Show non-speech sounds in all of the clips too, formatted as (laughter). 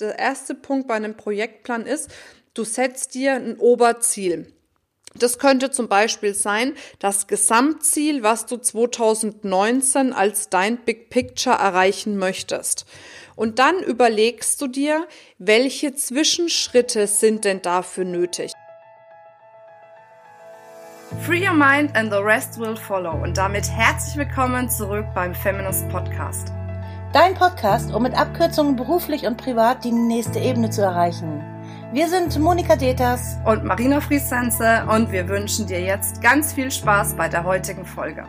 Der erste Punkt bei einem Projektplan ist, du setzt dir ein Oberziel. Das könnte zum Beispiel sein, das Gesamtziel, was du 2019 als dein Big Picture erreichen möchtest. Und dann überlegst du dir, welche Zwischenschritte sind denn dafür nötig. Free your mind and the rest will follow. Und damit herzlich willkommen zurück beim Feminist Podcast. Dein Podcast, um mit Abkürzungen beruflich und privat die nächste Ebene zu erreichen. Wir sind Monika Deters und Marina Friesense und wir wünschen dir jetzt ganz viel Spaß bei der heutigen Folge.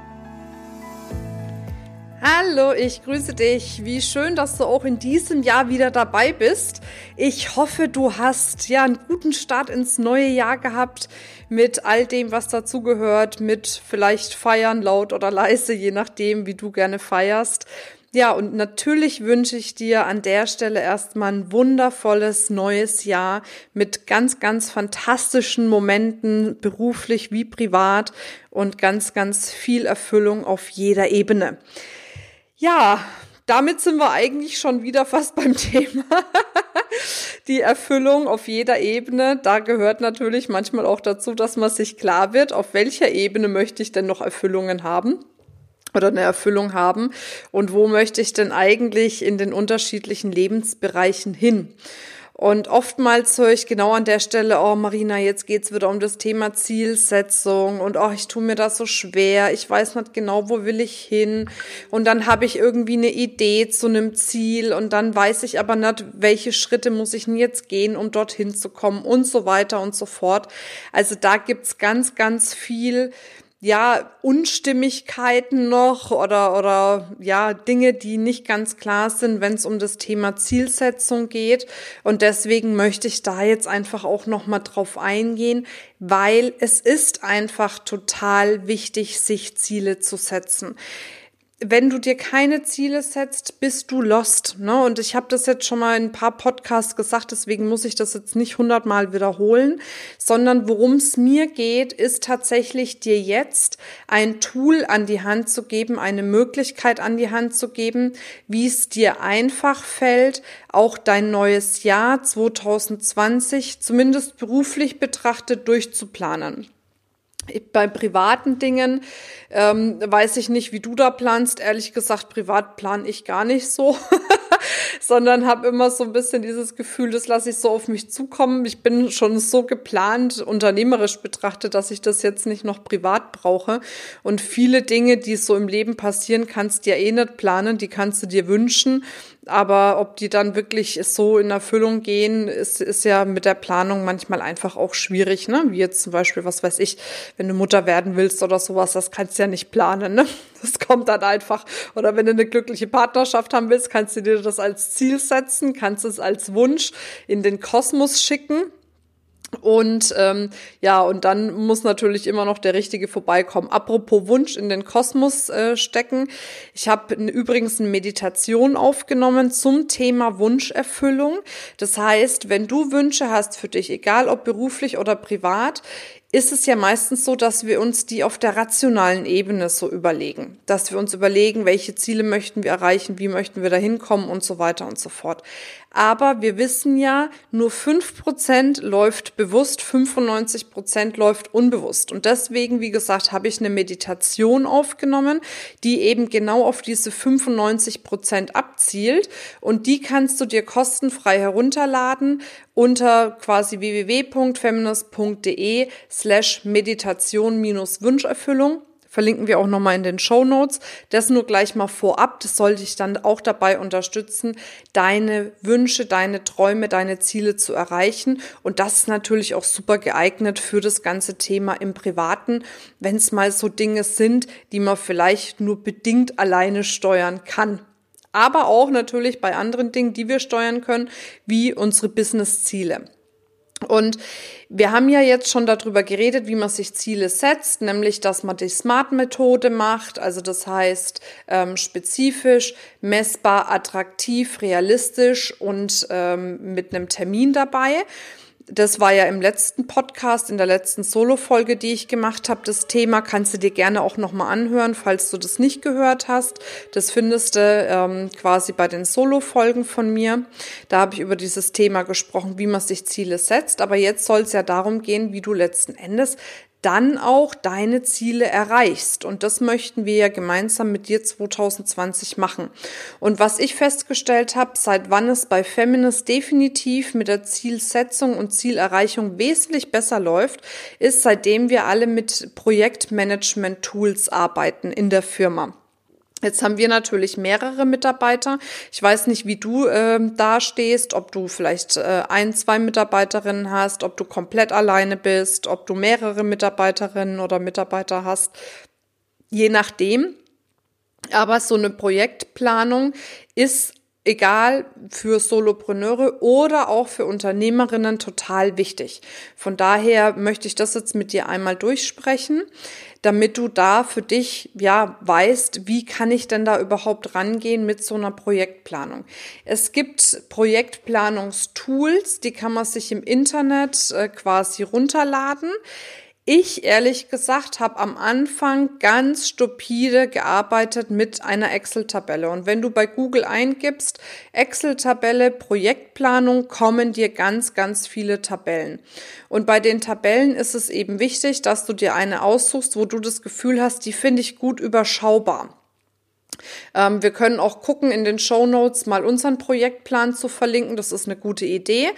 Hallo, ich grüße dich. Wie schön, dass du auch in diesem Jahr wieder dabei bist. Ich hoffe, du hast ja einen guten Start ins neue Jahr gehabt mit all dem, was dazugehört, mit vielleicht feiern laut oder leise, je nachdem, wie du gerne feierst ja, und natürlich wünsche ich dir an der Stelle erstmal ein wundervolles neues Jahr mit ganz, ganz fantastischen Momenten, beruflich wie privat und ganz, ganz viel Erfüllung auf jeder Ebene. Ja, damit sind wir eigentlich schon wieder fast beim (laughs) Thema. Die Erfüllung auf jeder Ebene, da gehört natürlich manchmal auch dazu, dass man sich klar wird, auf welcher Ebene möchte ich denn noch Erfüllungen haben oder eine Erfüllung haben und wo möchte ich denn eigentlich in den unterschiedlichen Lebensbereichen hin? Und oftmals höre ich genau an der Stelle, oh Marina, jetzt geht's wieder um das Thema Zielsetzung und oh, ich tue mir das so schwer, ich weiß nicht genau, wo will ich hin. Und dann habe ich irgendwie eine Idee zu einem Ziel und dann weiß ich aber nicht, welche Schritte muss ich denn jetzt gehen, um dorthin zu kommen und so weiter und so fort. Also da gibt's ganz, ganz viel ja, Unstimmigkeiten noch oder, oder ja, Dinge, die nicht ganz klar sind, wenn es um das Thema Zielsetzung geht. Und deswegen möchte ich da jetzt einfach auch nochmal drauf eingehen, weil es ist einfach total wichtig, sich Ziele zu setzen wenn du dir keine Ziele setzt, bist du lost. Ne? Und ich habe das jetzt schon mal in ein paar Podcasts gesagt, deswegen muss ich das jetzt nicht hundertmal wiederholen, sondern worum es mir geht, ist tatsächlich dir jetzt ein Tool an die Hand zu geben, eine Möglichkeit an die Hand zu geben, wie es dir einfach fällt, auch dein neues Jahr 2020 zumindest beruflich betrachtet durchzuplanen. Bei privaten Dingen ähm, weiß ich nicht, wie du da planst. Ehrlich gesagt, privat plan ich gar nicht so, (laughs) sondern habe immer so ein bisschen dieses Gefühl, das lasse ich so auf mich zukommen. Ich bin schon so geplant, unternehmerisch betrachtet, dass ich das jetzt nicht noch privat brauche. Und viele Dinge, die so im Leben passieren, kannst du ja eh nicht planen, die kannst du dir wünschen. Aber ob die dann wirklich so in Erfüllung gehen, ist, ist ja mit der Planung manchmal einfach auch schwierig, ne? Wie jetzt zum Beispiel, was weiß ich, wenn du Mutter werden willst oder sowas, das kannst du ja nicht planen, ne? (laughs) Das kommt dann einfach. Oder wenn du eine glückliche Partnerschaft haben willst, kannst du dir das als Ziel setzen, kannst es als Wunsch in den Kosmos schicken und ähm, ja, und dann muss natürlich immer noch der Richtige vorbeikommen. Apropos Wunsch in den Kosmos äh, stecken. Ich habe übrigens eine Meditation aufgenommen zum Thema Wunscherfüllung. Das heißt, wenn du Wünsche hast für dich, egal ob beruflich oder privat, ist es ja meistens so, dass wir uns die auf der rationalen Ebene so überlegen. Dass wir uns überlegen, welche Ziele möchten wir erreichen, wie möchten wir da hinkommen und so weiter und so fort. Aber wir wissen ja, nur fünf Prozent läuft bewusst, 95 Prozent läuft unbewusst. Und deswegen, wie gesagt, habe ich eine Meditation aufgenommen, die eben genau auf diese 95 Prozent abzielt. Und die kannst du dir kostenfrei herunterladen unter quasi www.feminist.de slash Meditation-Wünscherfüllung verlinken wir auch nochmal in den Show Notes. Das nur gleich mal vorab. Das sollte dich dann auch dabei unterstützen, deine Wünsche, deine Träume, deine Ziele zu erreichen. Und das ist natürlich auch super geeignet für das ganze Thema im Privaten, wenn es mal so Dinge sind, die man vielleicht nur bedingt alleine steuern kann. Aber auch natürlich bei anderen Dingen, die wir steuern können, wie unsere Business-Ziele. Und wir haben ja jetzt schon darüber geredet, wie man sich Ziele setzt, nämlich dass man die Smart-Methode macht, also das heißt ähm, spezifisch, messbar, attraktiv, realistisch und ähm, mit einem Termin dabei. Das war ja im letzten Podcast, in der letzten Solo-Folge, die ich gemacht habe, das Thema. Kannst du dir gerne auch nochmal anhören, falls du das nicht gehört hast. Das findest du ähm, quasi bei den Solo-Folgen von mir. Da habe ich über dieses Thema gesprochen, wie man sich Ziele setzt. Aber jetzt soll es ja darum gehen, wie du letzten Endes dann auch deine Ziele erreichst. Und das möchten wir ja gemeinsam mit dir 2020 machen. Und was ich festgestellt habe, seit wann es bei Feminist definitiv mit der Zielsetzung und Zielerreichung wesentlich besser läuft, ist seitdem wir alle mit Projektmanagement-Tools arbeiten in der Firma. Jetzt haben wir natürlich mehrere Mitarbeiter. Ich weiß nicht, wie du äh, da stehst, ob du vielleicht äh, ein, zwei Mitarbeiterinnen hast, ob du komplett alleine bist, ob du mehrere Mitarbeiterinnen oder Mitarbeiter hast. Je nachdem. Aber so eine Projektplanung ist egal für Solopreneure oder auch für Unternehmerinnen total wichtig. Von daher möchte ich das jetzt mit dir einmal durchsprechen damit du da für dich ja weißt, wie kann ich denn da überhaupt rangehen mit so einer Projektplanung. Es gibt Projektplanungstools, die kann man sich im Internet äh, quasi runterladen. Ich ehrlich gesagt habe am Anfang ganz stupide gearbeitet mit einer Excel-Tabelle. Und wenn du bei Google eingibst, Excel-Tabelle, Projektplanung, kommen dir ganz, ganz viele Tabellen. Und bei den Tabellen ist es eben wichtig, dass du dir eine aussuchst, wo du das Gefühl hast, die finde ich gut überschaubar. Ähm, wir können auch gucken, in den Show Notes mal unseren Projektplan zu verlinken. Das ist eine gute Idee,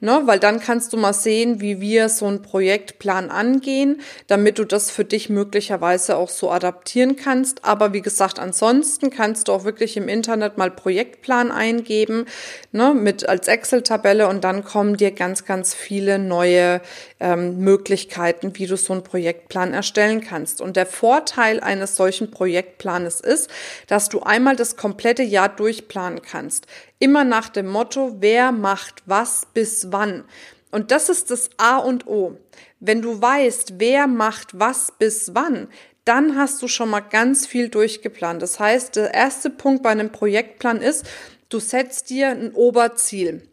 ne? weil dann kannst du mal sehen, wie wir so einen Projektplan angehen, damit du das für dich möglicherweise auch so adaptieren kannst. Aber wie gesagt, ansonsten kannst du auch wirklich im Internet mal Projektplan eingeben, ne? mit als Excel-Tabelle und dann kommen dir ganz, ganz viele neue ähm, Möglichkeiten, wie du so einen Projektplan erstellen kannst. Und der Vorteil eines solchen Projektplanes ist, dass du einmal das komplette Jahr durchplanen kannst. Immer nach dem Motto, wer macht was bis wann. Und das ist das A und O. Wenn du weißt, wer macht was bis wann, dann hast du schon mal ganz viel durchgeplant. Das heißt, der erste Punkt bei einem Projektplan ist, du setzt dir ein Oberziel.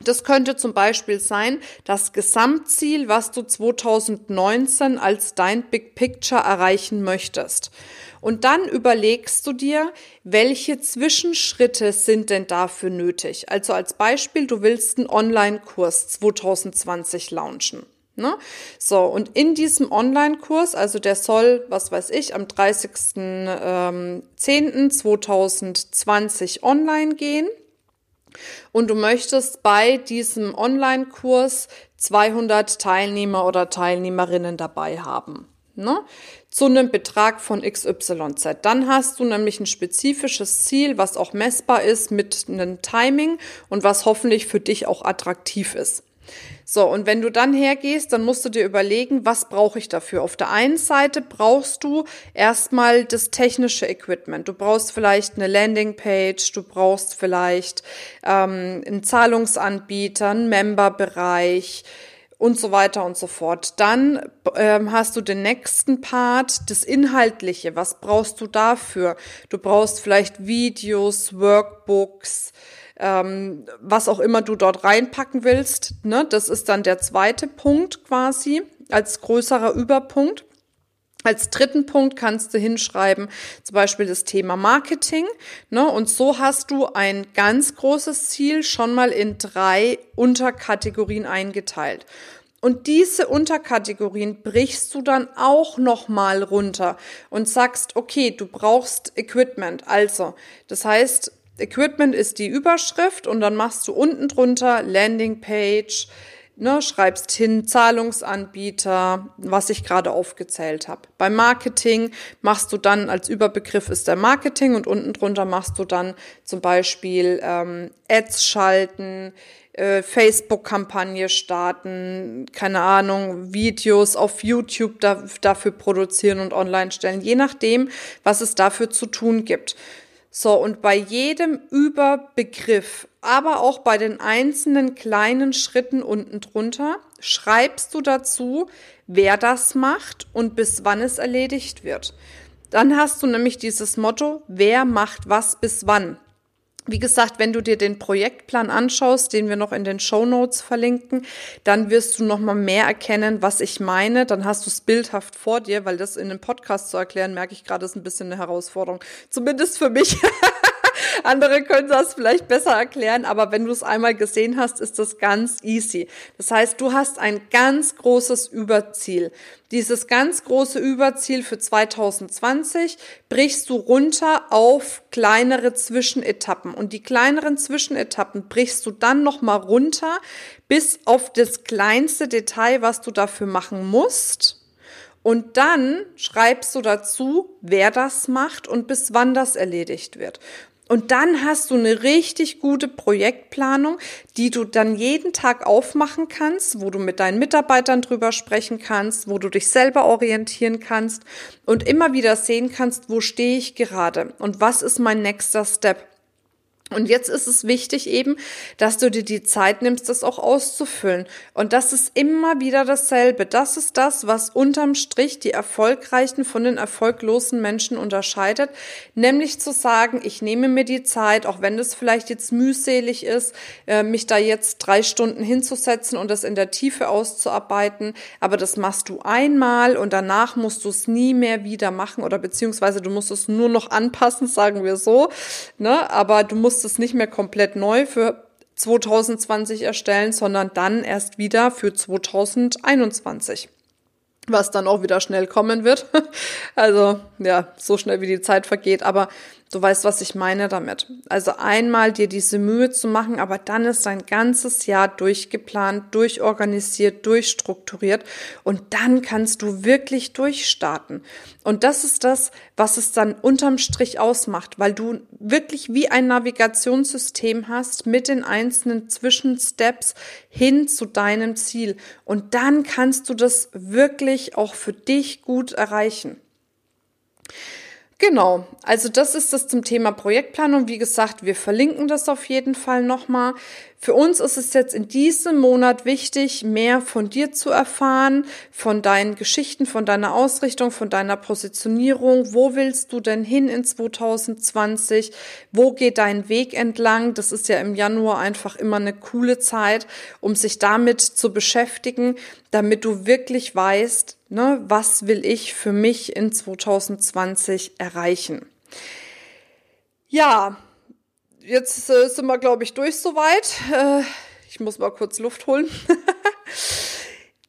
Das könnte zum Beispiel sein, das Gesamtziel, was du 2019 als dein Big Picture erreichen möchtest. Und dann überlegst du dir, welche Zwischenschritte sind denn dafür nötig? Also als Beispiel, du willst einen Online-Kurs 2020 launchen. Ne? So, und in diesem Online-Kurs, also der soll, was weiß ich, am 30.10.2020 online gehen. Und du möchtest bei diesem Online-Kurs 200 Teilnehmer oder Teilnehmerinnen dabei haben ne, zu einem Betrag von XYZ. Dann hast du nämlich ein spezifisches Ziel, was auch messbar ist mit einem Timing und was hoffentlich für dich auch attraktiv ist. So, und wenn du dann hergehst, dann musst du dir überlegen, was brauche ich dafür? Auf der einen Seite brauchst du erstmal das technische Equipment. Du brauchst vielleicht eine Landingpage, du brauchst vielleicht ähm, einen Zahlungsanbieter, einen Memberbereich, und so weiter und so fort. Dann ähm, hast du den nächsten Part, das Inhaltliche. Was brauchst du dafür? Du brauchst vielleicht Videos, Workbooks, ähm, was auch immer du dort reinpacken willst. Ne? Das ist dann der zweite Punkt quasi als größerer Überpunkt. Als dritten Punkt kannst du hinschreiben, zum Beispiel das Thema Marketing. Ne? Und so hast du ein ganz großes Ziel schon mal in drei Unterkategorien eingeteilt. Und diese Unterkategorien brichst du dann auch nochmal runter und sagst, okay, du brauchst Equipment. Also, das heißt, Equipment ist die Überschrift und dann machst du unten drunter Landingpage, ne, schreibst hin Zahlungsanbieter, was ich gerade aufgezählt habe. Beim Marketing machst du dann als Überbegriff ist der Marketing und unten drunter machst du dann zum Beispiel ähm, Ads schalten, äh, Facebook-Kampagne starten, keine Ahnung, Videos auf YouTube da, dafür produzieren und online stellen, je nachdem, was es dafür zu tun gibt. So, und bei jedem Überbegriff, aber auch bei den einzelnen kleinen Schritten unten drunter, schreibst du dazu, wer das macht und bis wann es erledigt wird. Dann hast du nämlich dieses Motto, wer macht was bis wann. Wie gesagt, wenn du dir den Projektplan anschaust, den wir noch in den Show Notes verlinken, dann wirst du noch mal mehr erkennen, was ich meine. Dann hast du es bildhaft vor dir, weil das in einem Podcast zu erklären, merke ich gerade, ist ein bisschen eine Herausforderung. Zumindest für mich. (laughs) Andere können das vielleicht besser erklären, aber wenn du es einmal gesehen hast, ist das ganz easy. Das heißt, du hast ein ganz großes Überziel. Dieses ganz große Überziel für 2020 brichst du runter auf kleinere Zwischenetappen und die kleineren Zwischenetappen brichst du dann noch mal runter bis auf das kleinste Detail, was du dafür machen musst. Und dann schreibst du dazu, wer das macht und bis wann das erledigt wird. Und dann hast du eine richtig gute Projektplanung, die du dann jeden Tag aufmachen kannst, wo du mit deinen Mitarbeitern drüber sprechen kannst, wo du dich selber orientieren kannst und immer wieder sehen kannst, wo stehe ich gerade und was ist mein nächster Step. Und jetzt ist es wichtig eben, dass du dir die Zeit nimmst, das auch auszufüllen. Und das ist immer wieder dasselbe. Das ist das, was unterm Strich die Erfolgreichen von den erfolglosen Menschen unterscheidet. Nämlich zu sagen, ich nehme mir die Zeit, auch wenn das vielleicht jetzt mühselig ist, äh, mich da jetzt drei Stunden hinzusetzen und das in der Tiefe auszuarbeiten. Aber das machst du einmal und danach musst du es nie mehr wieder machen oder beziehungsweise du musst es nur noch anpassen, sagen wir so. Ne? Aber du musst musst es nicht mehr komplett neu für 2020 erstellen, sondern dann erst wieder für 2021 was dann auch wieder schnell kommen wird. (laughs) Also ja, so schnell wie die Zeit vergeht, aber du weißt, was ich meine damit. Also einmal dir diese Mühe zu machen, aber dann ist dein ganzes Jahr durchgeplant, durchorganisiert, durchstrukturiert und dann kannst du wirklich durchstarten. Und das ist das, was es dann unterm Strich ausmacht, weil du wirklich wie ein Navigationssystem hast mit den einzelnen Zwischensteps hin zu deinem Ziel. Und dann kannst du das wirklich auch für dich gut erreichen. Genau, also das ist das zum Thema Projektplanung. Wie gesagt, wir verlinken das auf jeden Fall nochmal. Für uns ist es jetzt in diesem Monat wichtig, mehr von dir zu erfahren, von deinen Geschichten, von deiner Ausrichtung, von deiner Positionierung. Wo willst du denn hin in 2020? Wo geht dein Weg entlang? Das ist ja im Januar einfach immer eine coole Zeit, um sich damit zu beschäftigen, damit du wirklich weißt, ne, was will ich für mich in 2020 erreichen. Ja, jetzt äh, sind wir, glaube ich, durch soweit. Äh, ich muss mal kurz Luft holen. (laughs)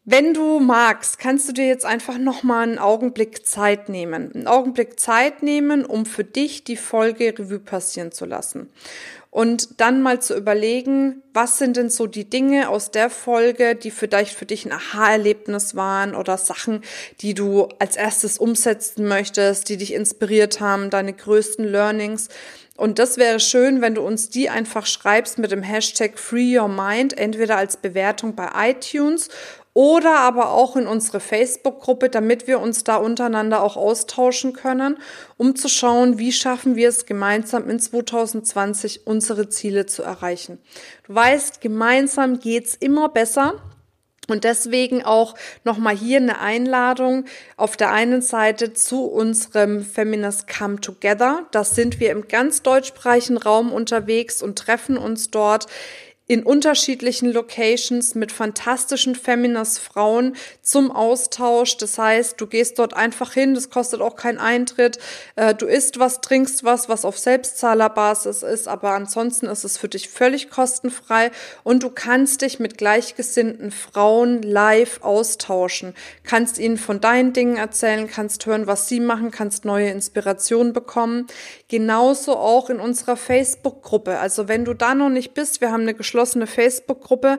Wenn du magst, kannst du dir jetzt einfach noch mal einen Augenblick Zeit nehmen. Einen Augenblick Zeit nehmen, um für dich die Folge Revue passieren zu lassen. Und dann mal zu überlegen, was sind denn so die Dinge aus der Folge, die vielleicht für dich ein Aha-Erlebnis waren oder Sachen, die du als erstes umsetzen möchtest, die dich inspiriert haben, deine größten Learnings. Und das wäre schön, wenn du uns die einfach schreibst mit dem Hashtag Free Your Mind, entweder als Bewertung bei iTunes oder aber auch in unsere Facebook-Gruppe, damit wir uns da untereinander auch austauschen können, um zu schauen, wie schaffen wir es gemeinsam in 2020 unsere Ziele zu erreichen. Du weißt, gemeinsam geht's immer besser. Und deswegen auch nochmal hier eine Einladung auf der einen Seite zu unserem Feminist Come Together. Das sind wir im ganz deutschsprachigen Raum unterwegs und treffen uns dort in unterschiedlichen Locations mit fantastischen Feminas Frauen zum Austausch. Das heißt, du gehst dort einfach hin, das kostet auch keinen Eintritt. Äh, du isst was, trinkst was, was auf Selbstzahlerbasis ist, aber ansonsten ist es für dich völlig kostenfrei und du kannst dich mit gleichgesinnten Frauen live austauschen, kannst ihnen von deinen Dingen erzählen, kannst hören, was sie machen, kannst neue Inspirationen bekommen. Genauso auch in unserer Facebook-Gruppe. Also wenn du da noch nicht bist, wir haben eine geschlossene Facebook-Gruppe.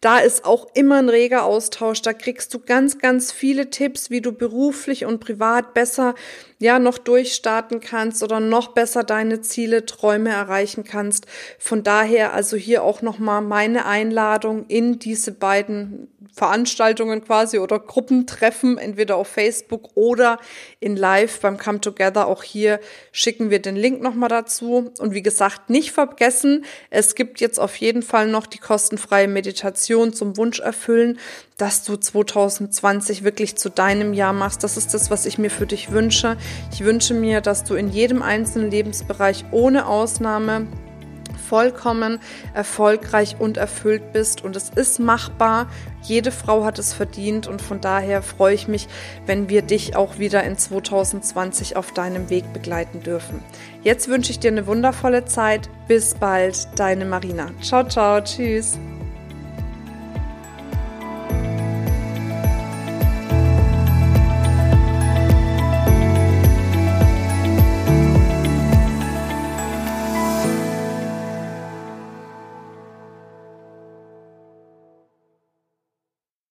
Da ist auch immer ein reger Austausch. Da kriegst du ganz, ganz viele Tipps, wie du beruflich und privat besser ja noch durchstarten kannst oder noch besser deine Ziele, Träume erreichen kannst. Von daher also hier auch nochmal meine Einladung in diese beiden Veranstaltungen quasi oder Gruppentreffen, entweder auf Facebook oder in Live beim Come Together. Auch hier schicken wir den Link nochmal dazu. Und wie gesagt, nicht vergessen, es gibt jetzt auf jeden Fall noch die kostenfreie Meditation zum Wunsch erfüllen, dass du 2020 wirklich zu deinem Jahr machst. Das ist das, was ich mir für dich wünsche. Ich wünsche mir, dass du in jedem einzelnen Lebensbereich ohne Ausnahme vollkommen erfolgreich und erfüllt bist und es ist machbar. Jede Frau hat es verdient und von daher freue ich mich, wenn wir dich auch wieder in 2020 auf deinem Weg begleiten dürfen. Jetzt wünsche ich dir eine wundervolle Zeit. Bis bald, deine Marina. Ciao, ciao, tschüss.